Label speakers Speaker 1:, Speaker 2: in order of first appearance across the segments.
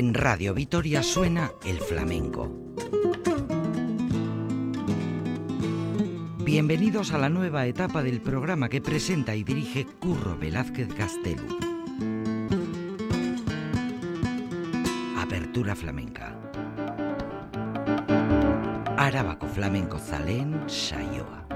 Speaker 1: En Radio Vitoria suena el flamenco. Bienvenidos a la nueva etapa del programa que presenta y dirige Curro Velázquez Castelu. Apertura flamenca. Arabako flamenco zalen saioa.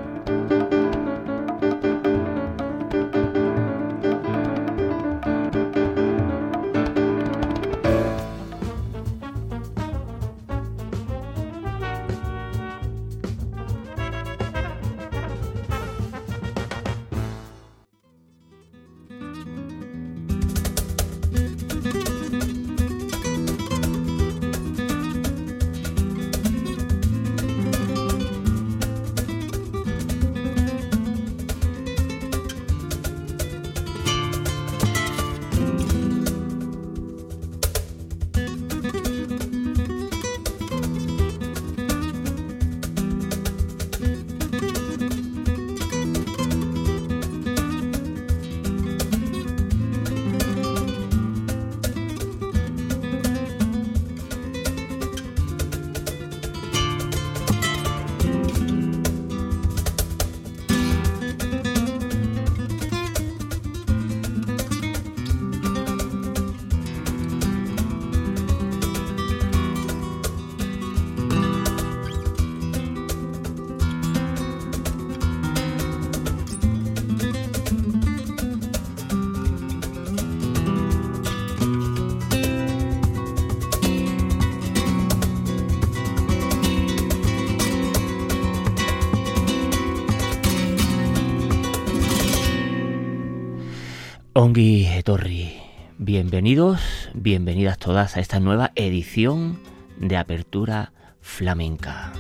Speaker 2: Ongi Torri, bienvenidos, bienvenidas todas a esta nueva edición de Apertura Flamenca.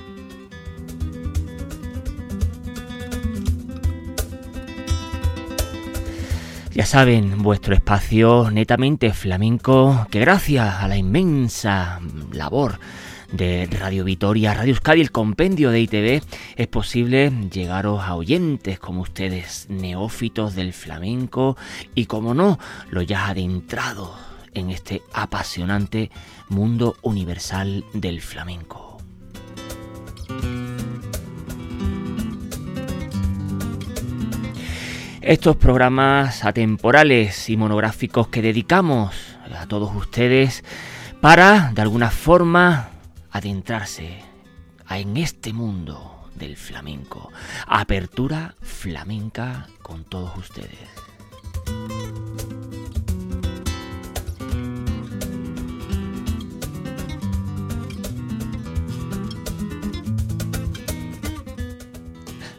Speaker 2: Ya saben, vuestro espacio netamente flamenco, que gracias a la inmensa labor de Radio Vitoria, Radio Euskadi, el compendio de ITV, es posible llegaros a oyentes como ustedes, neófitos del flamenco y como no, los ya adentrados en este apasionante mundo universal del flamenco. Estos programas atemporales y monográficos que dedicamos a todos ustedes para, de alguna forma, adentrarse en este mundo del flamenco. Apertura flamenca con todos ustedes.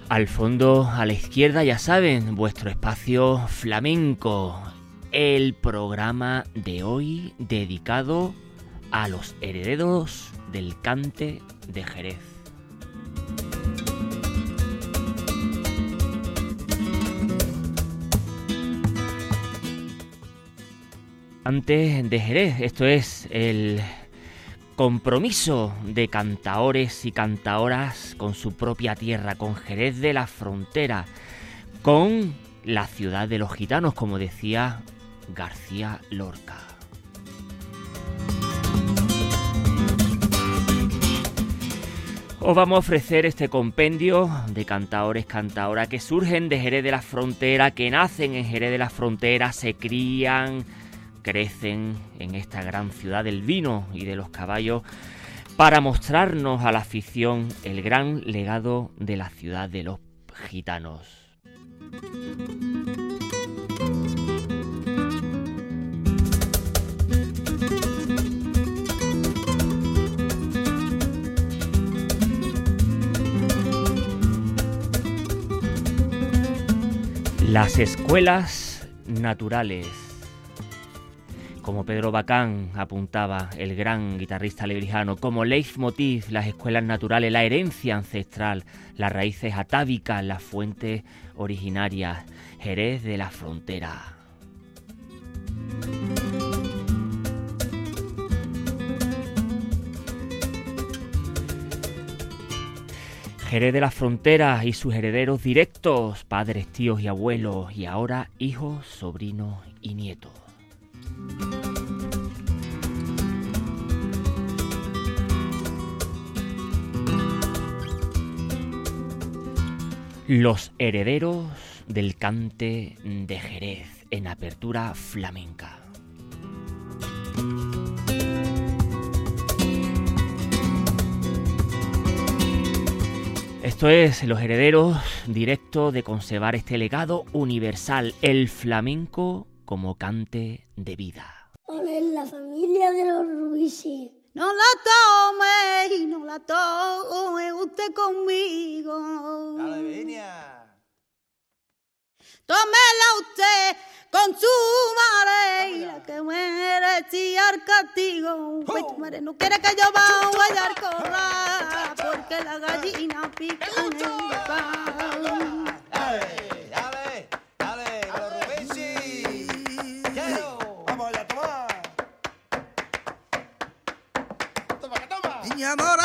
Speaker 2: Al fondo, a la izquierda, ya saben, vuestro espacio flamenco. El programa de hoy dedicado a los herederos del cante de Jerez. Antes de Jerez, esto es el compromiso de cantaores y cantaoras con su propia tierra, con Jerez de la Frontera, con la ciudad de los gitanos, como decía García Lorca. Os vamos a ofrecer este compendio de cantaores, cantaoras que surgen de Jerez de la Frontera, que nacen en Jerez de la Frontera, se crían, crecen en esta gran ciudad del vino y de los caballos, para mostrarnos a la afición el gran legado de la ciudad de los gitanos. Las escuelas naturales. Como Pedro Bacán apuntaba, el gran guitarrista lebrijano, como leitmotiv, las escuelas naturales, la herencia ancestral, las raíces atávicas, las fuentes originarias, Jerez de la frontera. Jerez de las Fronteras y sus herederos directos, padres, tíos y abuelos, y ahora hijos, sobrinos y nietos. Los herederos del cante de Jerez en apertura flamenca. Esto es Los Herederos, directo de conservar este legado universal, el flamenco como cante de vida.
Speaker 3: En la familia de los Ruisi.
Speaker 4: No la tome, y no la tome usted conmigo.
Speaker 5: Dale,
Speaker 4: tómela usted, con consúmale y la que muere merecía el castigo. Oh. Pues no quiere que yo vaya al corral, porque la gallina pica en el pan.
Speaker 5: Dale, dale, dale, los Quiero. Vamos a tomar. Toma, que
Speaker 3: toma. Niña mora.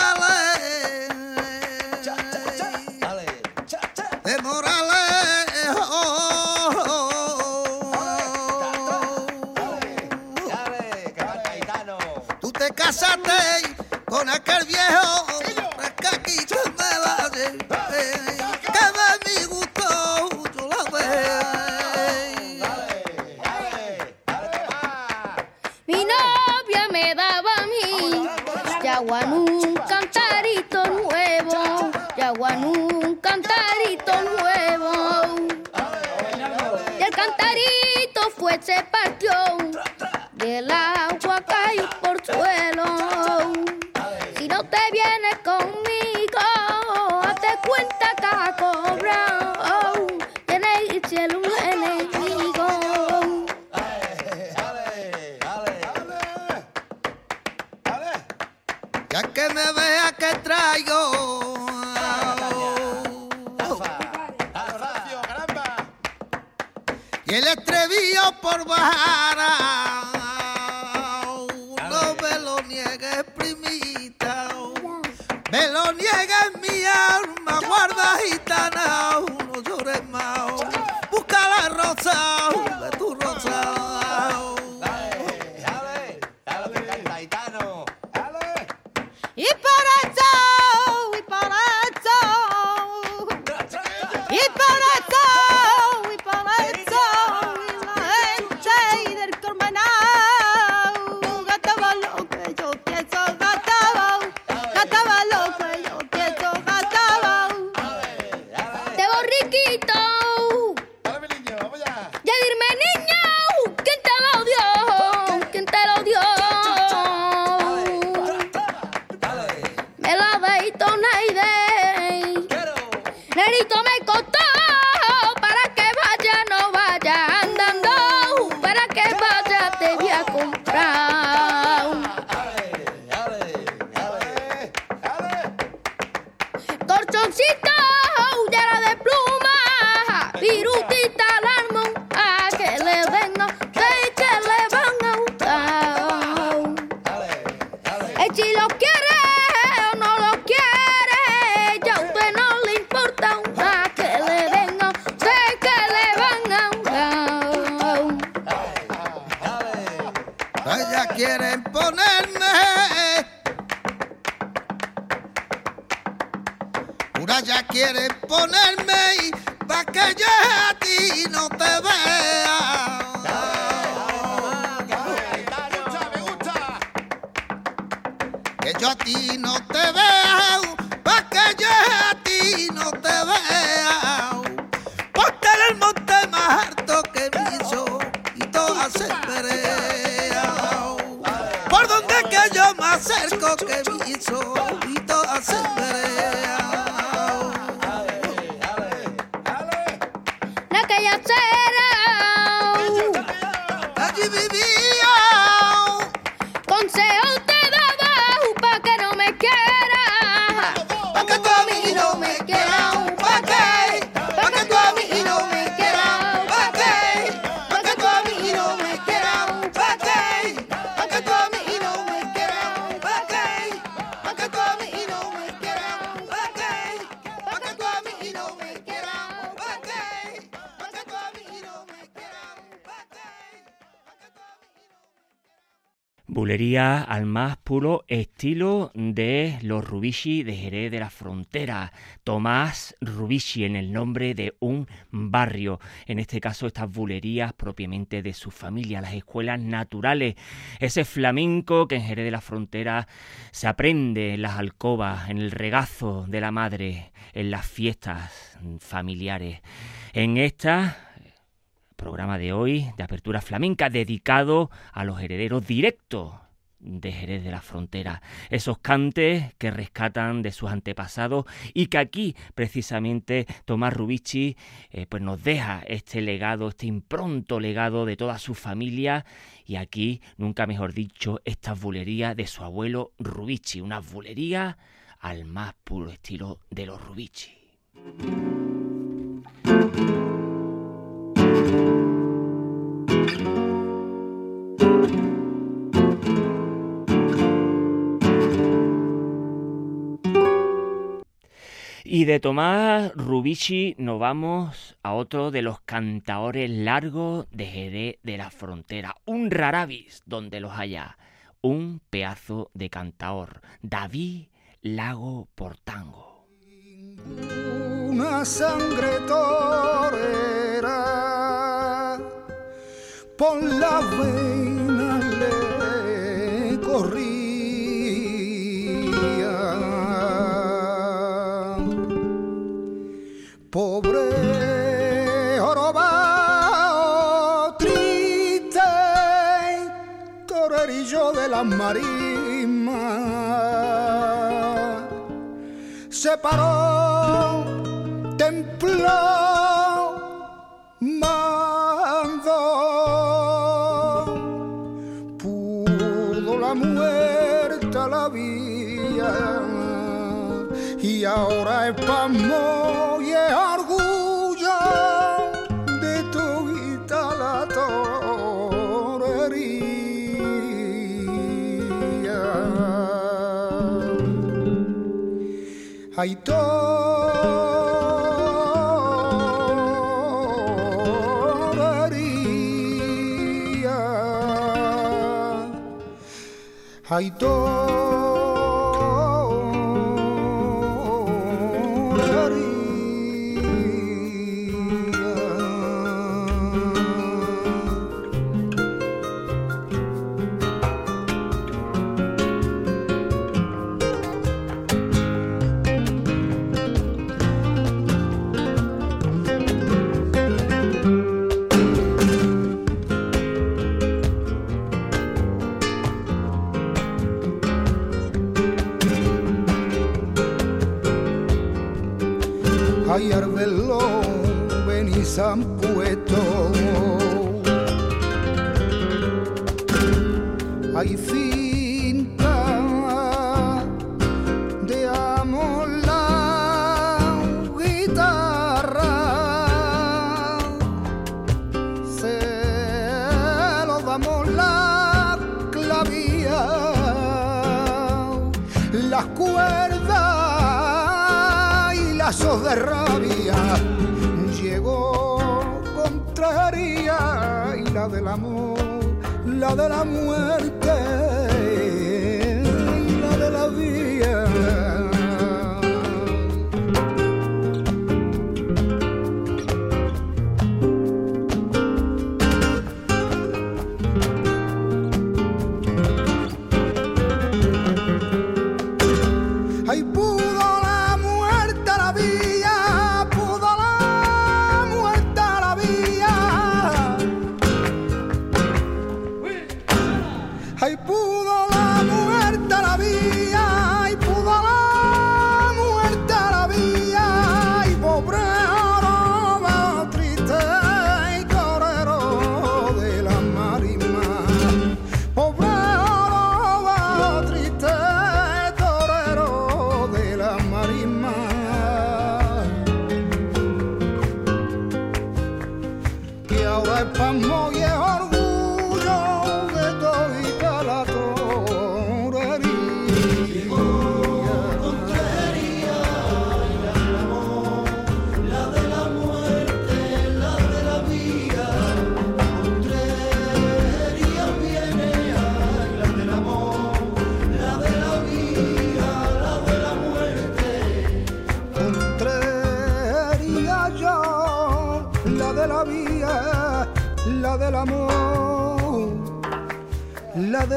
Speaker 3: Yaguanú, cantarito nuevo, y aguan un cantarito nuevo. Y el cantarito fue, se partió
Speaker 5: de
Speaker 4: la
Speaker 2: Bulería al más puro estilo de los Rubici de Jerez de la Frontera. Tomás Rubici en el nombre de un barrio. En este caso, estas bulerías propiamente de su familia, las escuelas naturales. Ese flamenco que en Jerez de la Frontera se aprende en las alcobas, en el regazo de la madre, en las fiestas familiares. En esta programa de hoy de apertura flamenca dedicado a los herederos directos de Jerez de la Frontera, esos cantes que rescatan de sus antepasados y que aquí precisamente Tomás Rubici eh, pues nos deja este legado, este impronto legado de toda su familia y aquí, nunca mejor dicho, esta bulería de su abuelo Rubici, una bulería al más puro estilo de los Rubici. Y de Tomás Rubici nos vamos a otro de los cantaores largos de Jerez de la Frontera, un rarabis donde los haya, un pedazo de cantaor, David Lago Portango.
Speaker 6: Una sangre torera por la vena le corría. Pobre jorobado triste, torerillo de la marismas se paró, pamo y orgullo de tu la torería. Ay, torería. Ay, torería. Venís han puesto. Hay la del amor, la de la muerte,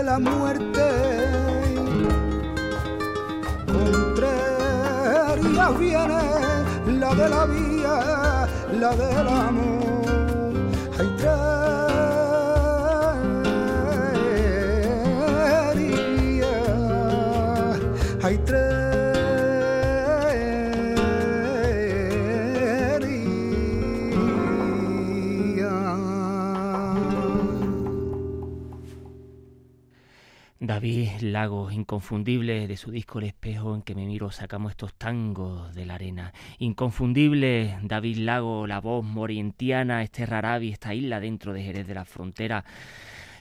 Speaker 6: la muerte. Contraria viene la de la vía, la del amor.
Speaker 2: David Lago, inconfundible de su disco El espejo en que me miro, sacamos estos tangos de la arena. Inconfundible David Lago, la voz morientiana, este rarabi, esta isla dentro de Jerez de la Frontera.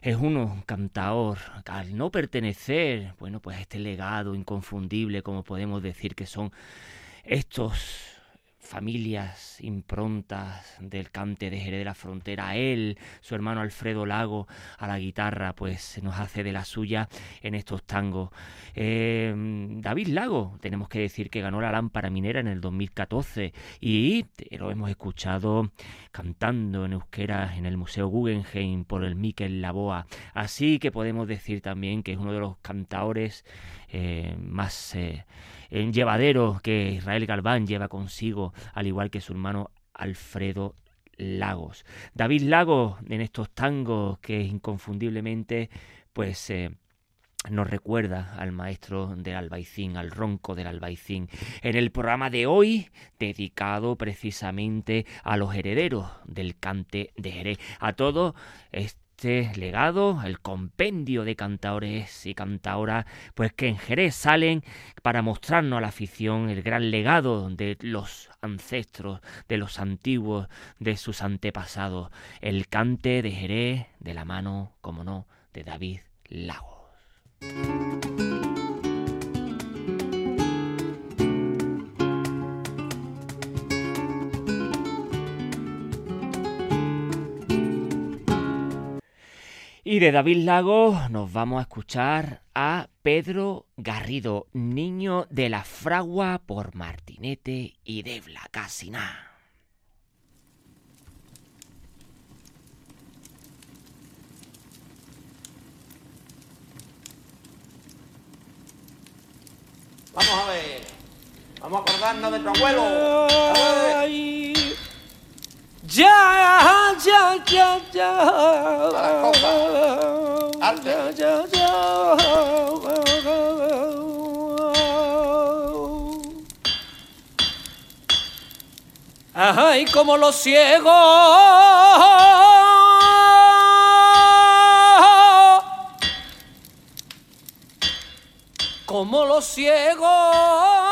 Speaker 2: Es uno cantaor, al no pertenecer, bueno, pues a este legado inconfundible, como podemos decir que son estos familias improntas del cante de Jerez de la Frontera. Él, su hermano Alfredo Lago, a la guitarra, pues se nos hace de la suya en estos tangos. Eh, David Lago, tenemos que decir que ganó la lámpara minera en el 2014 y lo hemos escuchado cantando en euskera en el Museo Guggenheim por el Miquel Laboa. Así que podemos decir también que es uno de los cantaores eh, más eh, llevadero que Israel Galván lleva consigo, al igual que su hermano Alfredo Lagos. David Lagos en estos tangos que inconfundiblemente pues eh, nos recuerda al maestro del albaicín, al ronco del albaicín, en el programa de hoy dedicado precisamente a los herederos del cante de Jerez, a todo este este legado, el compendio de cantaores y cantaoras, pues que en Jerez salen para mostrarnos a la afición el gran legado de los ancestros, de los antiguos, de sus antepasados, el cante de Jerez de la mano, como no, de David Lagos. Y de David Lago nos vamos a escuchar a Pedro Garrido, niño de la fragua por Martinete y de Casina.
Speaker 7: Vamos a ver. Vamos a acordarnos de tu abuelo. Ya, ya, ya, ya. Ya, ya, ya. Ay, como los ciegos. Como los ciegos.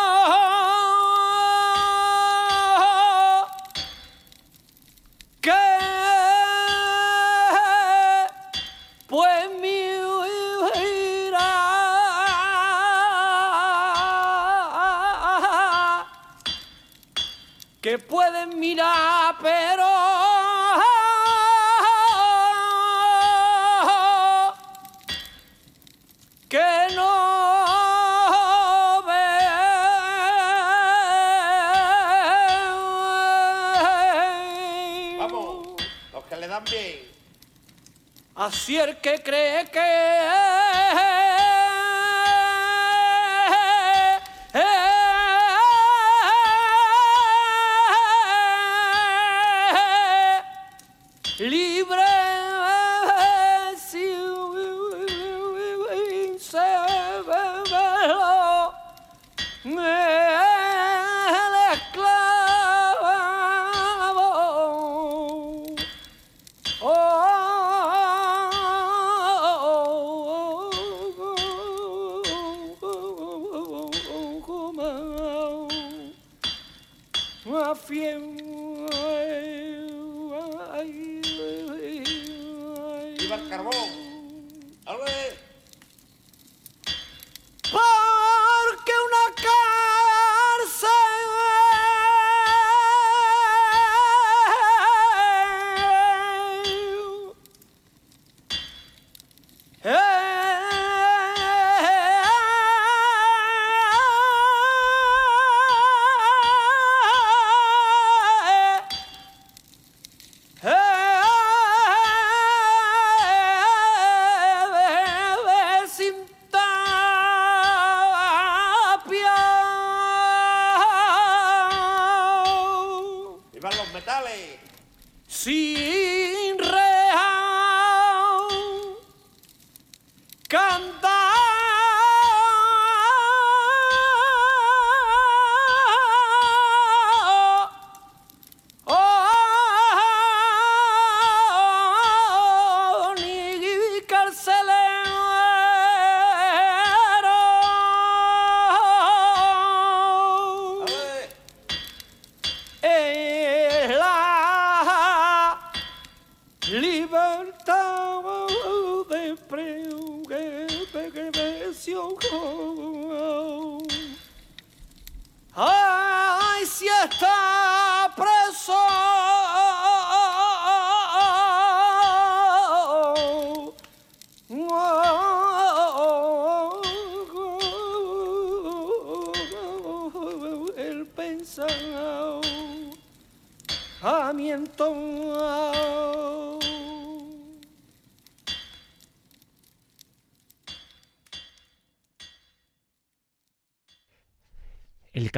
Speaker 7: Pueden mirar, pero que no ven.
Speaker 8: Vamos, los que le dan bien.
Speaker 7: Así el que cree que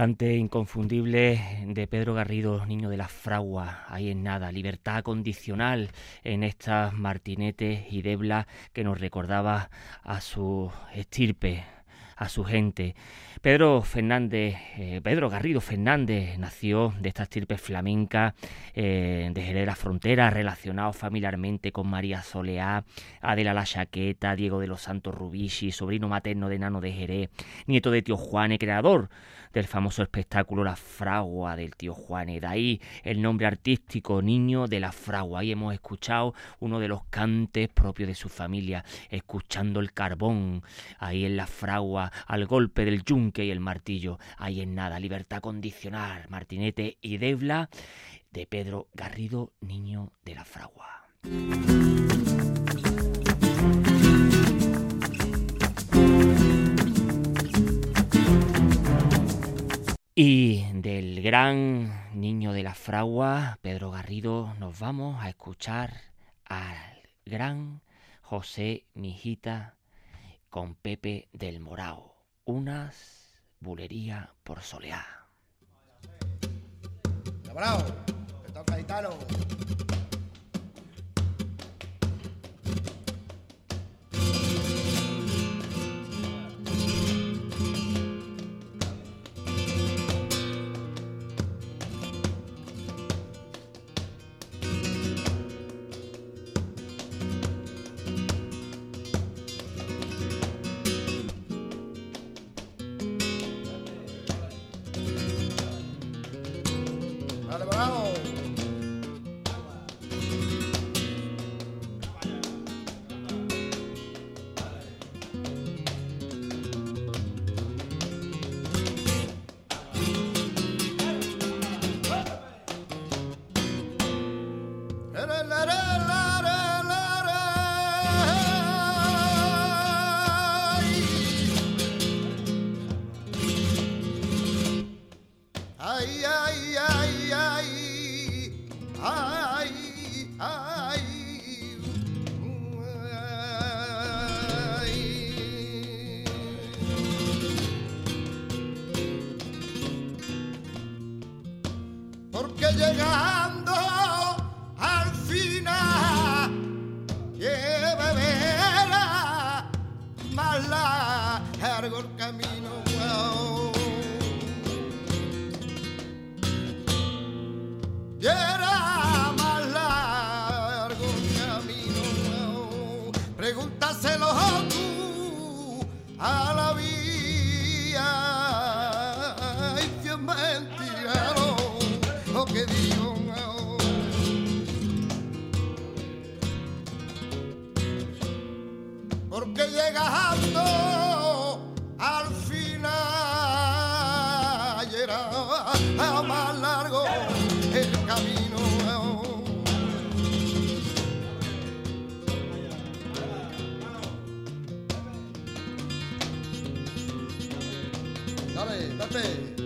Speaker 9: El
Speaker 2: cante inconfundible de Pedro Garrido, niño de la fragua, ahí en nada, libertad condicional en estas martinetes y deblas que nos recordaba a su estirpe, a su gente. Pedro Fernández, eh, Pedro Garrido Fernández nació de esta estirpe flamenca eh, de Jerez de la Frontera, relacionado familiarmente con María Soleá, Adela La Chaqueta, Diego de los Santos Rubici, sobrino materno de Nano de Jerez, nieto de tío Juane, creador del famoso espectáculo La Fragua del tío Juane. De ahí el nombre artístico Niño de la Fragua. Ahí hemos escuchado uno de los cantes propios de su familia, escuchando el carbón, ahí en la fragua, al golpe del yunque y el martillo. Ahí en nada, libertad condicional, martinete y debla de Pedro Garrido, Niño de la Fragua. Y del gran niño de la fragua, Pedro Garrido, nos vamos a escuchar al gran José Mijita con Pepe del Morao. Unas bulerías por soleá.
Speaker 10: Te toca. Dale, date.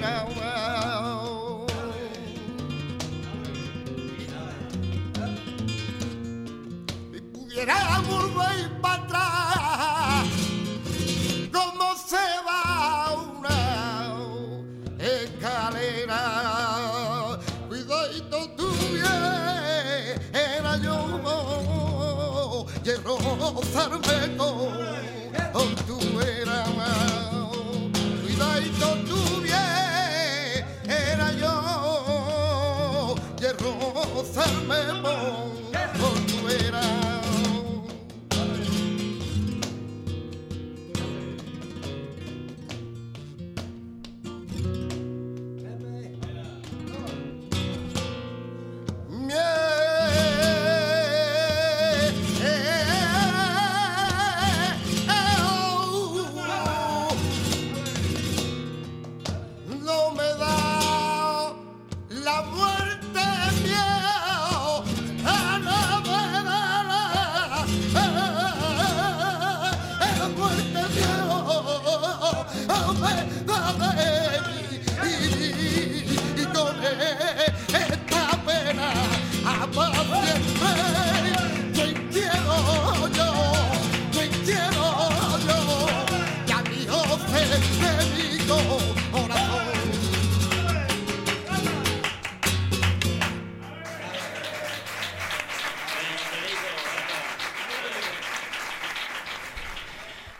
Speaker 10: around.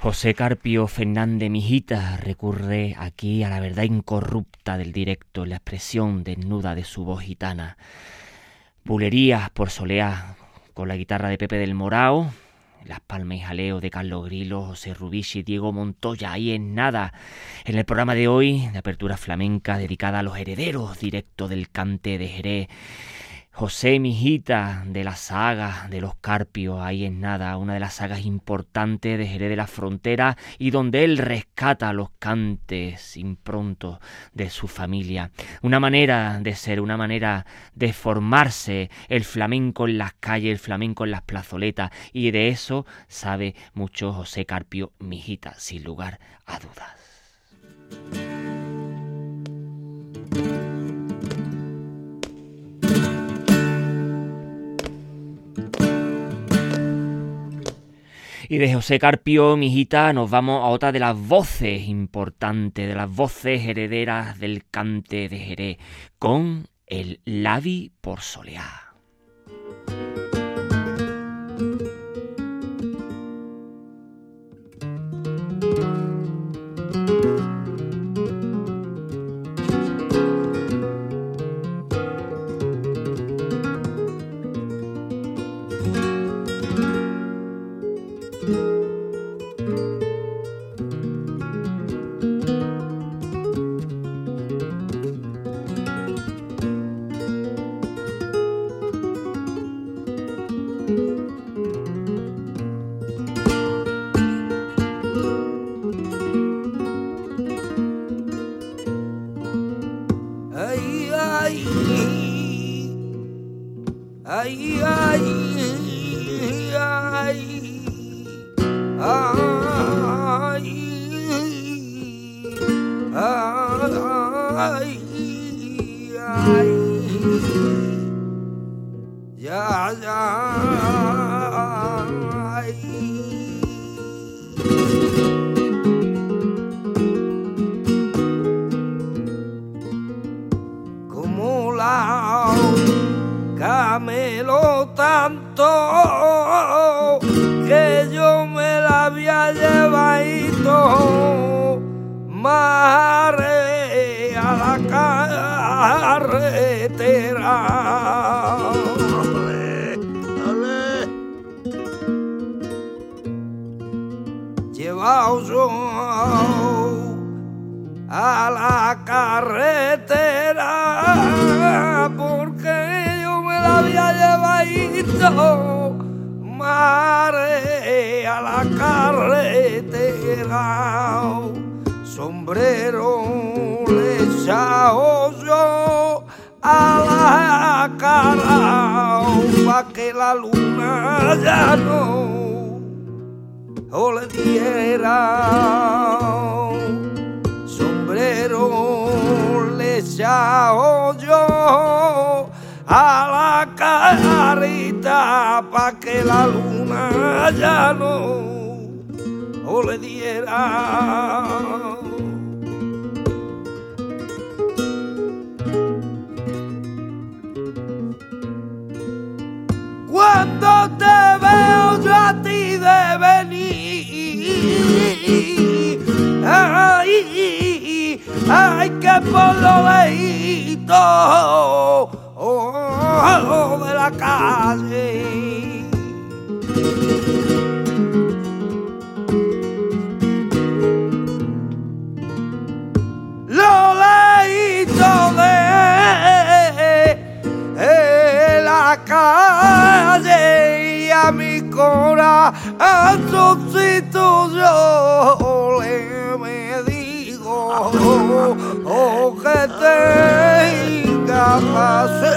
Speaker 10: José
Speaker 2: Carpio Fernández Mijita recurre aquí a la verdad incorrupta del directo, la expresión desnuda de su voz gitana. Bulerías por soleá con la guitarra de Pepe del Morao, las palmas y jaleo de Carlos Grilo, José Rubici, Diego Montoya, ahí en nada. En el programa de hoy, de apertura flamenca dedicada a los herederos directos del cante de Jerez. José Mijita de la saga de los Carpios, ahí en nada, una de las sagas importantes de Jerez de la Frontera y donde él rescata los cantes improntos de su familia. Una manera de ser, una manera de formarse el flamenco en las calles, el flamenco en las plazoletas y de eso sabe mucho José Carpio Mijita, sin lugar a dudas. Y de José Carpio, mijita, nos vamos a otra de las voces importantes, de las voces herederas del cante de Jerez, con el Lavi por Soleá.
Speaker 11: La cara pa' que la luna ya no o le diera sombrero le echao yo a la carita pa' que la luna ya no o le diera. Te veo yo a ti de venir, ay, ay, que por lo lejito oh, de la calle. Lo de la calle a mi corazoncito yo le me digo oh, que tenga pase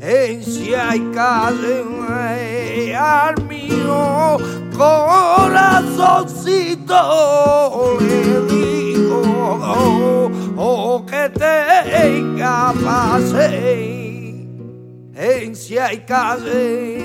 Speaker 11: en si hay calle al mío corazoncito le digo oh, oh, que tenga pase en si hay calle.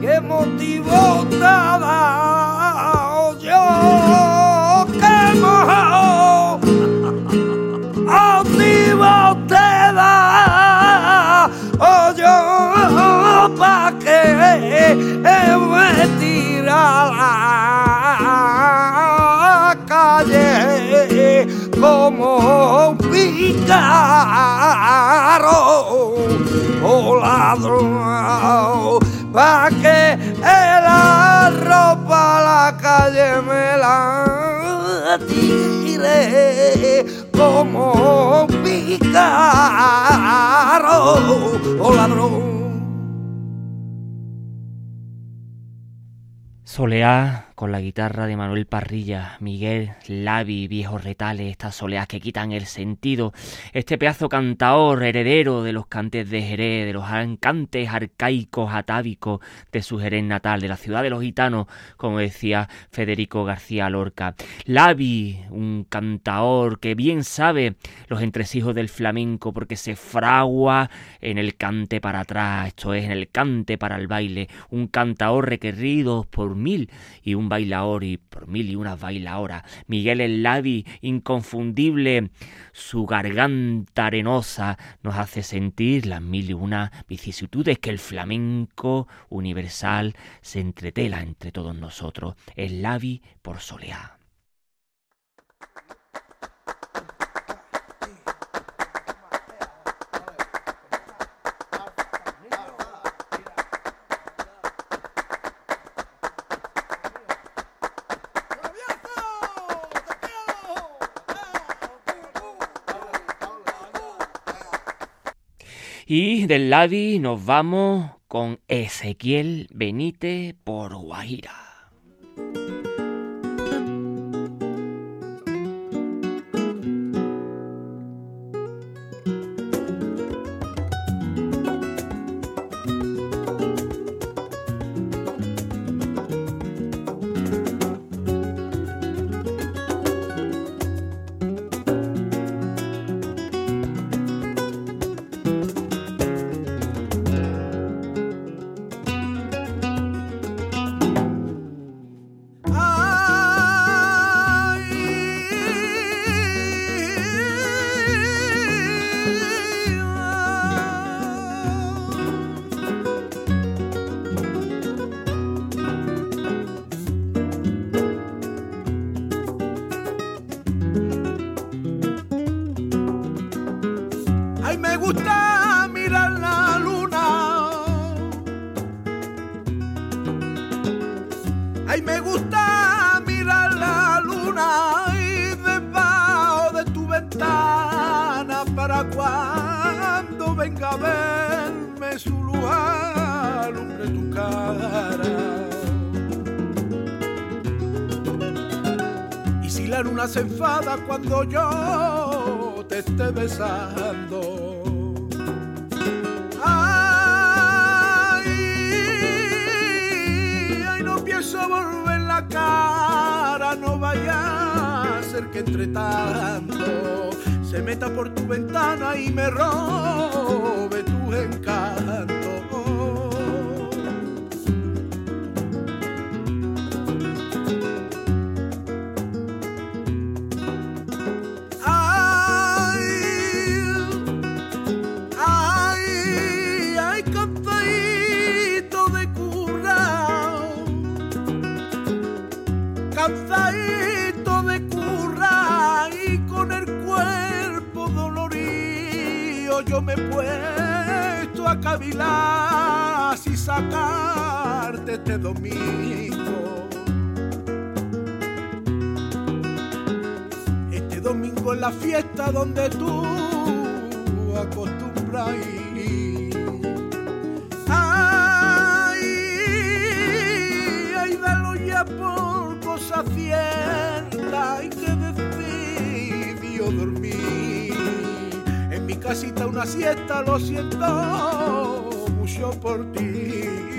Speaker 11: Qué motivo dado yo qué motivo te da oh, yo pa' que como pícaro o ladrón pa' que la ropa la calle me la tire como pícaro o ladrón.
Speaker 2: Soleá con la guitarra de Manuel Parrilla, Miguel Lavi, viejos retales, estas soleás que quitan el sentido, este pedazo cantaor heredero de los cantes de Jerez, de los cantes arcaicos atávicos de su Jerez natal, de la ciudad de los gitanos, como decía Federico García Lorca. Lavi, un cantaor que bien sabe los entresijos del flamenco porque se fragua en el cante para atrás, esto es, en el cante para el baile, un cantaor requerido por mil y un bailaor y por mil y unas bailaoras. Miguel el Lavi, inconfundible, su garganta arenosa nos hace sentir las mil y una vicisitudes que el flamenco universal se entretela entre todos nosotros. El Lavi por Soleá. Y del Lavi nos vamos con Ezequiel Benítez por Guajira.
Speaker 12: Y si la luna se enfada cuando yo te esté besando. Ay, ay, no pienso volver la cara, no vaya a ser que entre tanto se meta por tu ventana y me robe tu encanto. Yo me he puesto a cavilar si sacarte este domingo. Este domingo es la fiesta donde tú acostumbras ir. Casita una siesta, lo siento mucho por ti.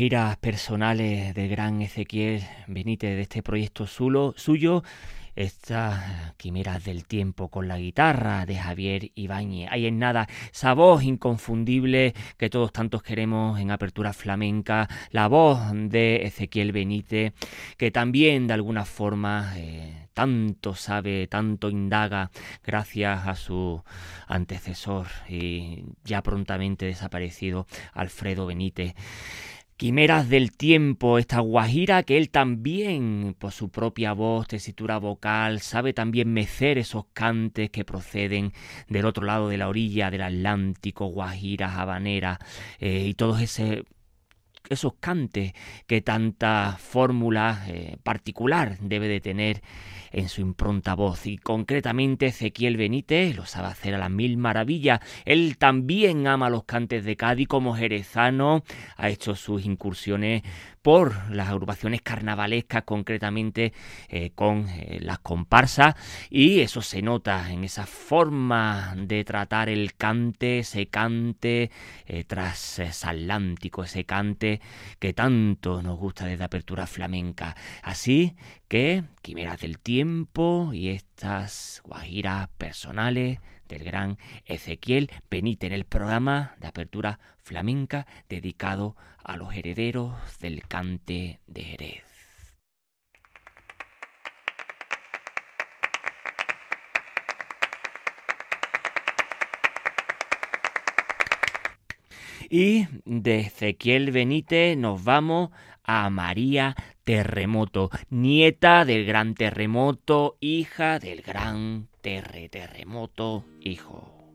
Speaker 2: Guajiras personales del gran Ezequiel Benítez de este proyecto suyo, estas quimeras del tiempo con la guitarra de Javier Ibáñez. Ahí en nada, esa voz inconfundible que todos tantos queremos en apertura flamenca, la voz de Ezequiel Benítez, que también de alguna forma eh, tanto sabe, tanto indaga, gracias a su antecesor y ya prontamente desaparecido Alfredo Benítez. Quimeras del tiempo, esta guajira que él también, por su propia voz, tesitura vocal, sabe también mecer esos cantes que proceden del otro lado de la orilla del Atlántico, guajiras, habaneras eh, y todos ese esos cantes que tanta fórmula eh, particular debe de tener en su impronta voz y concretamente Ezequiel Benítez lo sabe hacer a las mil maravillas. Él también ama los cantes de Cádiz como jerezano, ha hecho sus incursiones por las agrupaciones carnavalescas, concretamente eh, con eh, las comparsas, y eso se nota en esa forma de tratar el cante, ese cante eh, transatlántico, ese cante que tanto nos gusta desde Apertura Flamenca. Así que, quimeras del tiempo y estas guajiras personales del gran Ezequiel Benítez en el programa de apertura flamenca dedicado a los herederos del cante de Jerez. Y de Ezequiel Benítez nos vamos a María
Speaker 13: Terremoto, nieta del gran terremoto, hija del gran terre terremoto, hijo.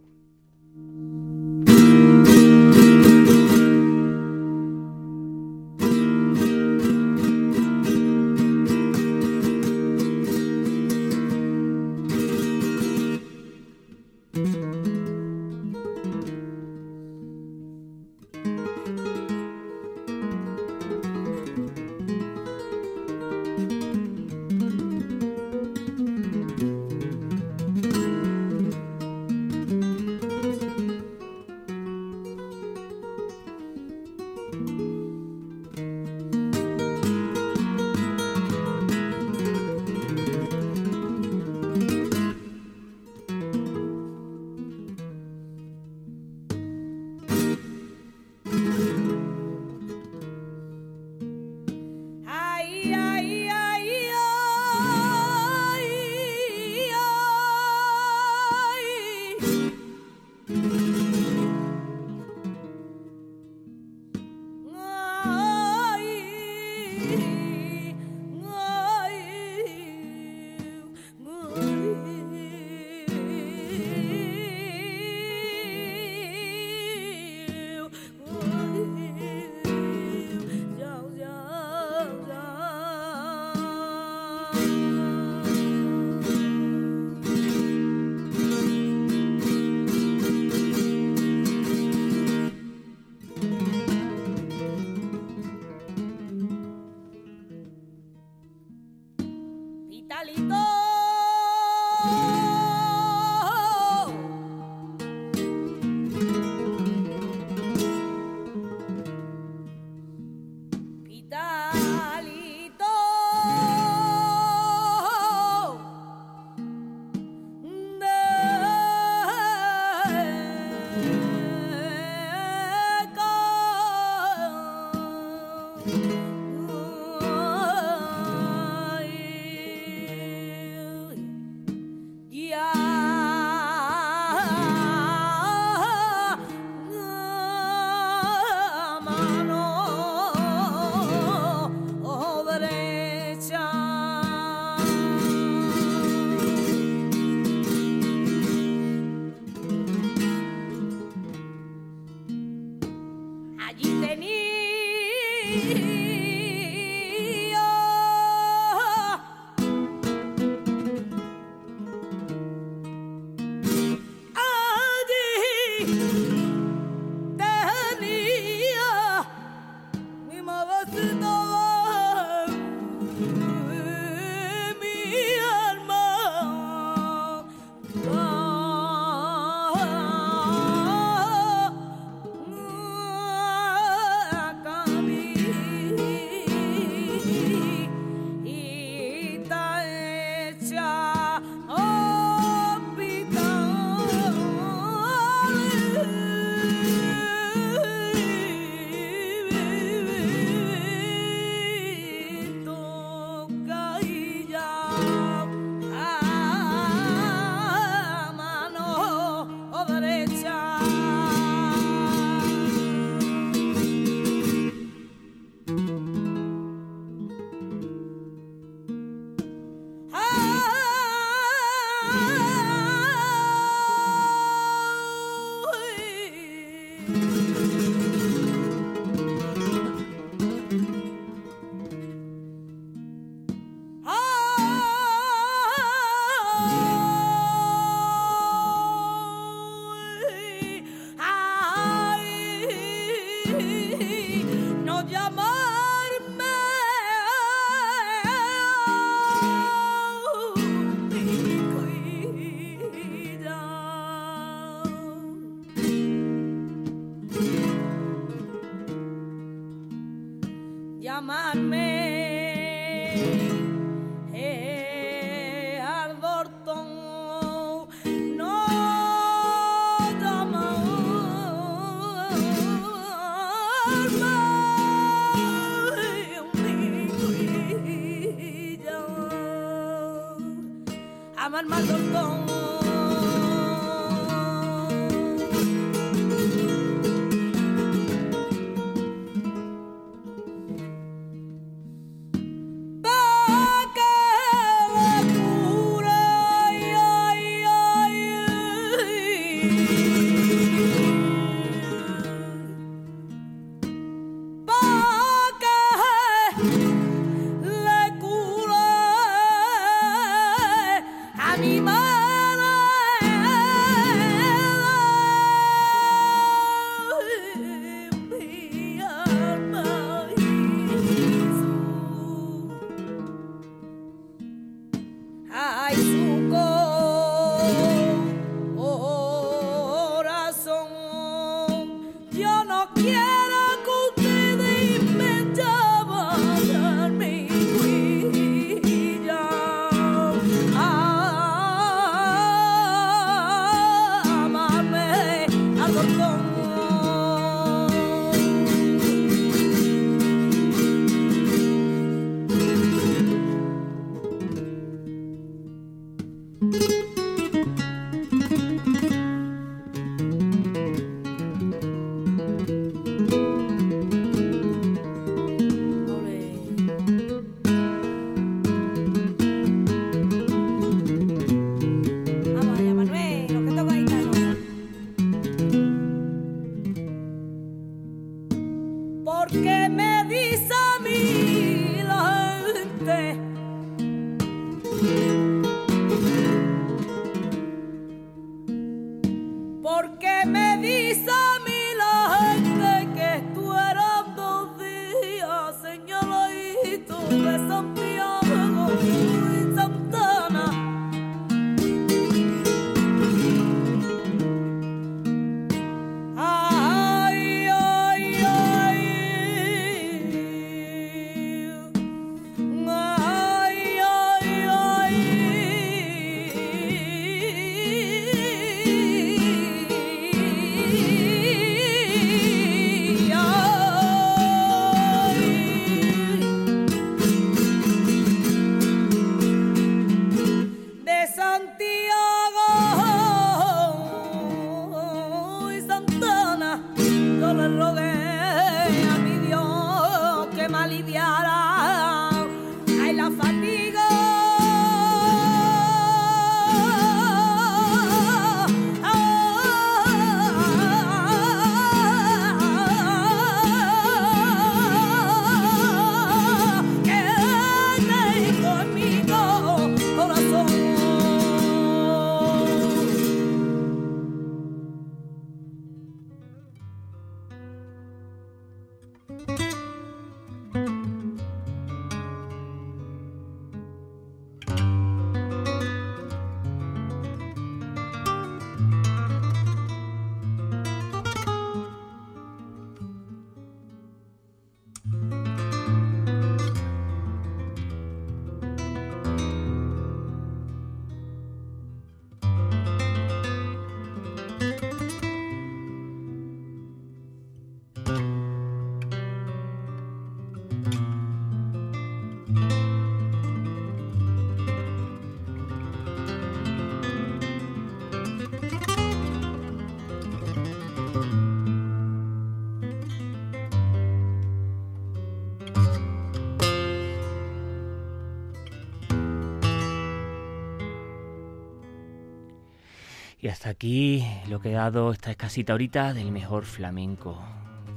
Speaker 2: Hasta aquí lo que he dado esta escasita ahorita del mejor flamenco.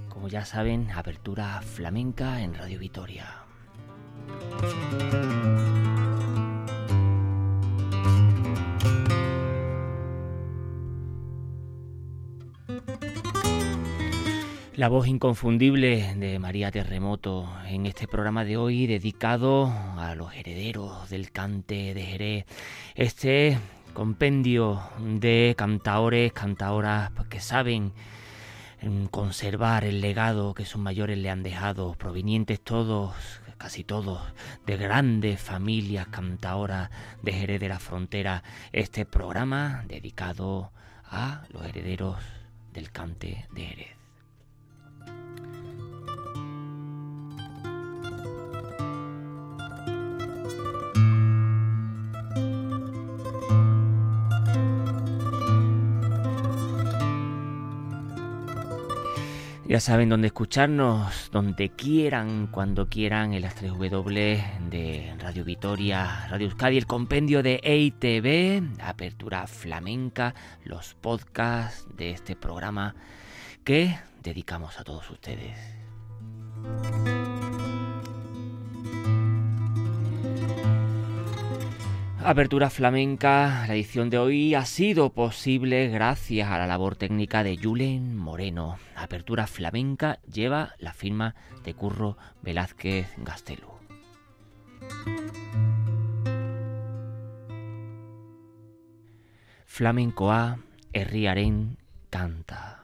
Speaker 2: Como ya saben, apertura flamenca en Radio Vitoria. La voz inconfundible de María Terremoto en este programa de hoy dedicado a los herederos del cante de Jerez. Este compendio de cantaores, cantaoras que saben conservar el legado que sus mayores le han dejado, provenientes todos, casi todos, de grandes familias cantaoras de Jerez de la Frontera. Este programa dedicado a los herederos del cante de Jerez. Ya saben dónde escucharnos, donde quieran, cuando quieran, en las 3 W de Radio Vitoria, Radio Euskadi, el compendio de EITV, Apertura Flamenca, los podcasts de este programa que dedicamos a todos ustedes. Apertura Flamenca, la edición de hoy ha sido posible gracias a la labor técnica de Julen Moreno. Apertura Flamenca lleva la firma de Curro Velázquez Gastelu. Flamencoa herriaren canta.